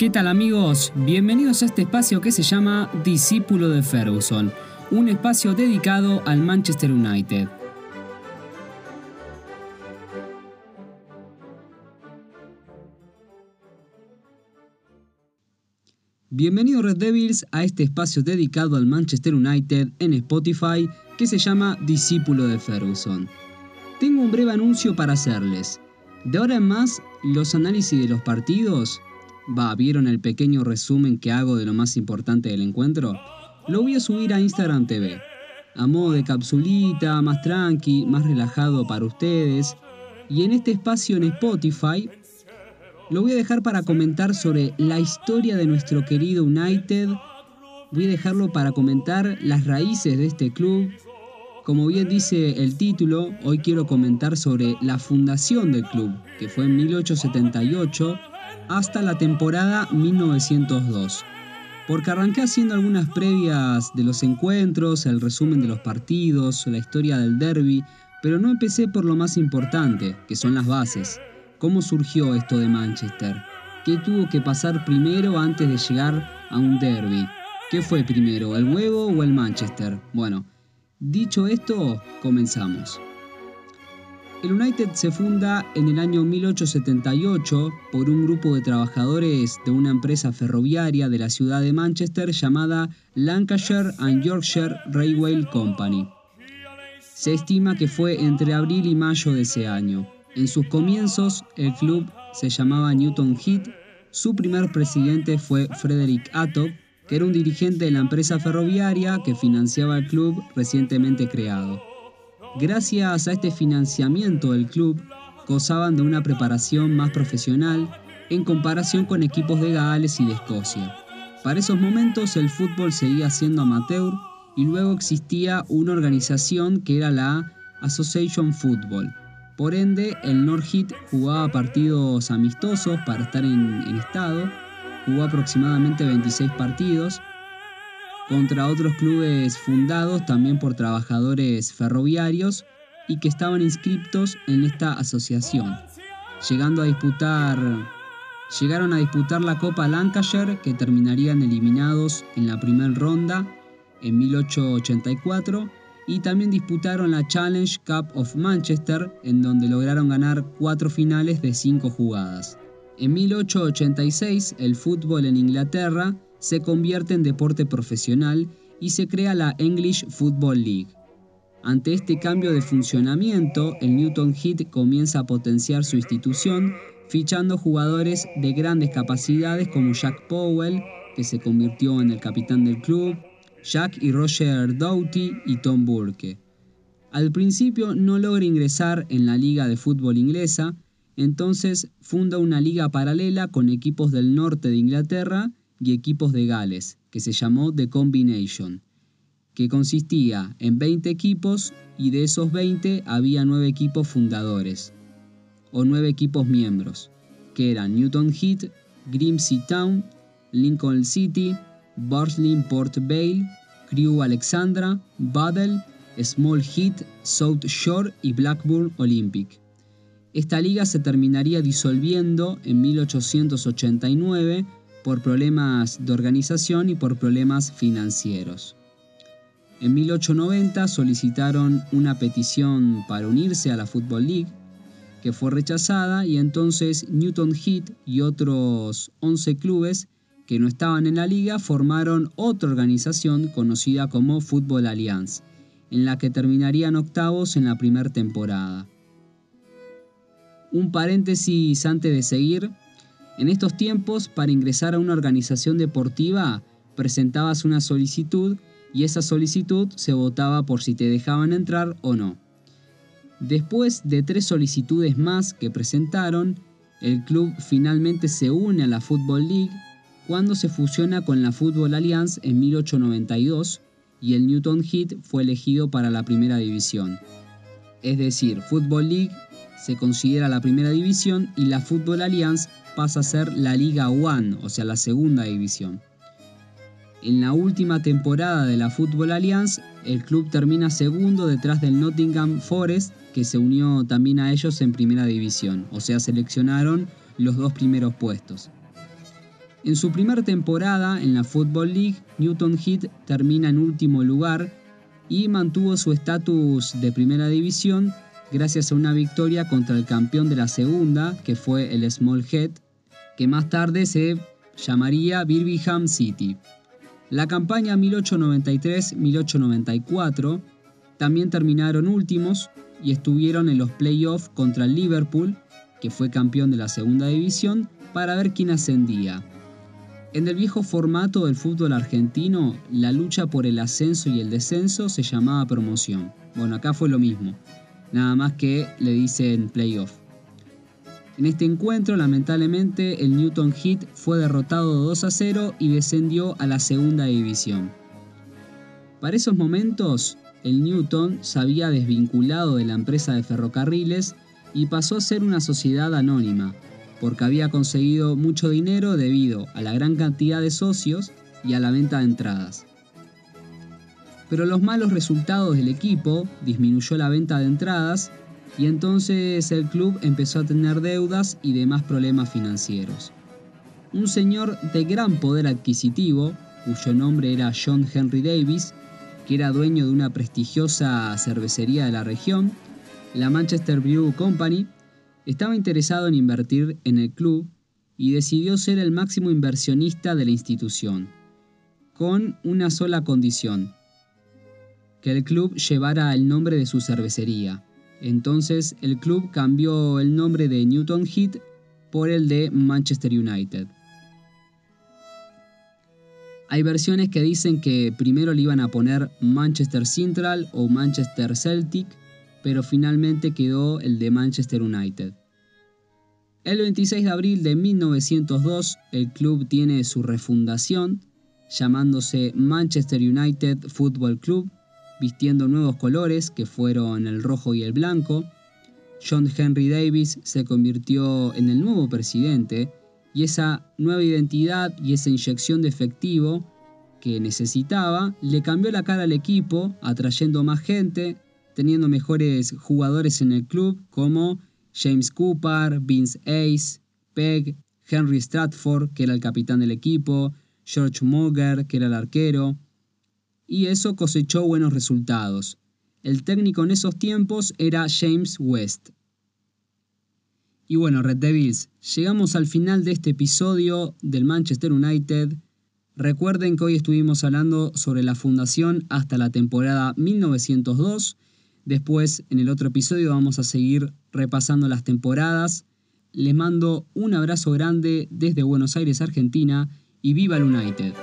¿Qué tal amigos? Bienvenidos a este espacio que se llama Discípulo de Ferguson, un espacio dedicado al Manchester United. Bienvenidos Red Devils a este espacio dedicado al Manchester United en Spotify que se llama Discípulo de Ferguson. Tengo un breve anuncio para hacerles. De ahora en más, los análisis de los partidos Va, ¿vieron el pequeño resumen que hago de lo más importante del encuentro? Lo voy a subir a Instagram TV. A modo de capsulita, más tranqui, más relajado para ustedes. Y en este espacio en Spotify lo voy a dejar para comentar sobre la historia de nuestro querido United. Voy a dejarlo para comentar las raíces de este club. Como bien dice el título, hoy quiero comentar sobre la fundación del club, que fue en 1878 hasta la temporada 1902. Porque arranqué haciendo algunas previas de los encuentros, el resumen de los partidos, la historia del derby, pero no empecé por lo más importante, que son las bases. ¿Cómo surgió esto de Manchester? ¿Qué tuvo que pasar primero antes de llegar a un derby? ¿Qué fue primero, el huevo o el Manchester? Bueno, dicho esto, comenzamos. El United se funda en el año 1878 por un grupo de trabajadores de una empresa ferroviaria de la ciudad de Manchester llamada Lancashire and Yorkshire Railway Company. Se estima que fue entre abril y mayo de ese año. En sus comienzos, el club se llamaba Newton Heath. Su primer presidente fue Frederick Attock, que era un dirigente de la empresa ferroviaria que financiaba el club recientemente creado. Gracias a este financiamiento del club, gozaban de una preparación más profesional en comparación con equipos de Gales y de Escocia. Para esos momentos el fútbol seguía siendo amateur y luego existía una organización que era la Association Football. Por ende, el Northhead jugaba partidos amistosos para estar en, en estado, jugó aproximadamente 26 partidos contra otros clubes fundados también por trabajadores ferroviarios y que estaban inscriptos en esta asociación, llegando a disputar llegaron a disputar la Copa Lancashire que terminarían eliminados en la primera ronda en 1884 y también disputaron la Challenge Cup of Manchester en donde lograron ganar cuatro finales de cinco jugadas. En 1886 el fútbol en Inglaterra se convierte en deporte profesional y se crea la English Football League. Ante este cambio de funcionamiento, el Newton Heat comienza a potenciar su institución, fichando jugadores de grandes capacidades como Jack Powell, que se convirtió en el capitán del club, Jack y Roger Doughty y Tom Burke. Al principio no logra ingresar en la liga de fútbol inglesa, entonces funda una liga paralela con equipos del norte de Inglaterra y equipos de Gales, que se llamó The Combination, que consistía en 20 equipos y de esos 20 había 9 equipos fundadores, o 9 equipos miembros, que eran Newton Heath, Grimsby Town, Lincoln City, Barsley Port Vale, Crew Alexandra, Battle, Small Heath, South Shore y Blackburn Olympic. Esta liga se terminaría disolviendo en 1889 por problemas de organización y por problemas financieros. En 1890 solicitaron una petición para unirse a la Football League, que fue rechazada y entonces Newton Heat y otros 11 clubes que no estaban en la liga formaron otra organización conocida como Football Alliance, en la que terminarían octavos en la primera temporada. Un paréntesis antes de seguir, en estos tiempos, para ingresar a una organización deportiva, presentabas una solicitud y esa solicitud se votaba por si te dejaban entrar o no. Después de tres solicitudes más que presentaron, el club finalmente se une a la Football League cuando se fusiona con la Football Alliance en 1892 y el Newton Heat fue elegido para la primera división. Es decir, Football League se considera la primera división y la Football Alliance pasa a ser la Liga One, o sea, la segunda división. En la última temporada de la Football Alliance, el club termina segundo detrás del Nottingham Forest, que se unió también a ellos en primera división, o sea, seleccionaron los dos primeros puestos. En su primera temporada en la Football League, Newton Heath termina en último lugar y mantuvo su estatus de primera división gracias a una victoria contra el campeón de la segunda, que fue el Small Head, que más tarde se llamaría Birmingham City. La campaña 1893-1894 también terminaron últimos y estuvieron en los playoffs contra el Liverpool, que fue campeón de la segunda división, para ver quién ascendía. En el viejo formato del fútbol argentino, la lucha por el ascenso y el descenso se llamaba promoción. Bueno, acá fue lo mismo, nada más que le dicen playoff. En este encuentro, lamentablemente, el Newton Heat fue derrotado 2 a 0 y descendió a la segunda división. Para esos momentos, el Newton se había desvinculado de la empresa de ferrocarriles y pasó a ser una sociedad anónima, porque había conseguido mucho dinero debido a la gran cantidad de socios y a la venta de entradas. Pero los malos resultados del equipo disminuyó la venta de entradas y entonces el club empezó a tener deudas y demás problemas financieros. Un señor de gran poder adquisitivo, cuyo nombre era John Henry Davis, que era dueño de una prestigiosa cervecería de la región, la Manchester Brew Company, estaba interesado en invertir en el club y decidió ser el máximo inversionista de la institución, con una sola condición, que el club llevara el nombre de su cervecería. Entonces el club cambió el nombre de Newton Heat por el de Manchester United. Hay versiones que dicen que primero le iban a poner Manchester Central o Manchester Celtic, pero finalmente quedó el de Manchester United. El 26 de abril de 1902 el club tiene su refundación, llamándose Manchester United Football Club, vistiendo nuevos colores que fueron el rojo y el blanco. John Henry Davis se convirtió en el nuevo presidente y esa nueva identidad y esa inyección de efectivo que necesitaba le cambió la cara al equipo, atrayendo más gente, teniendo mejores jugadores en el club como James Cooper, Vince Ace, Peg, Henry Stratford, que era el capitán del equipo, George Moger, que era el arquero, y eso cosechó buenos resultados. El técnico en esos tiempos era James West. Y bueno, Red Devils, llegamos al final de este episodio del Manchester United. Recuerden que hoy estuvimos hablando sobre la fundación hasta la temporada 1902. Después, en el otro episodio, vamos a seguir repasando las temporadas. Les mando un abrazo grande desde Buenos Aires, Argentina, y viva el United.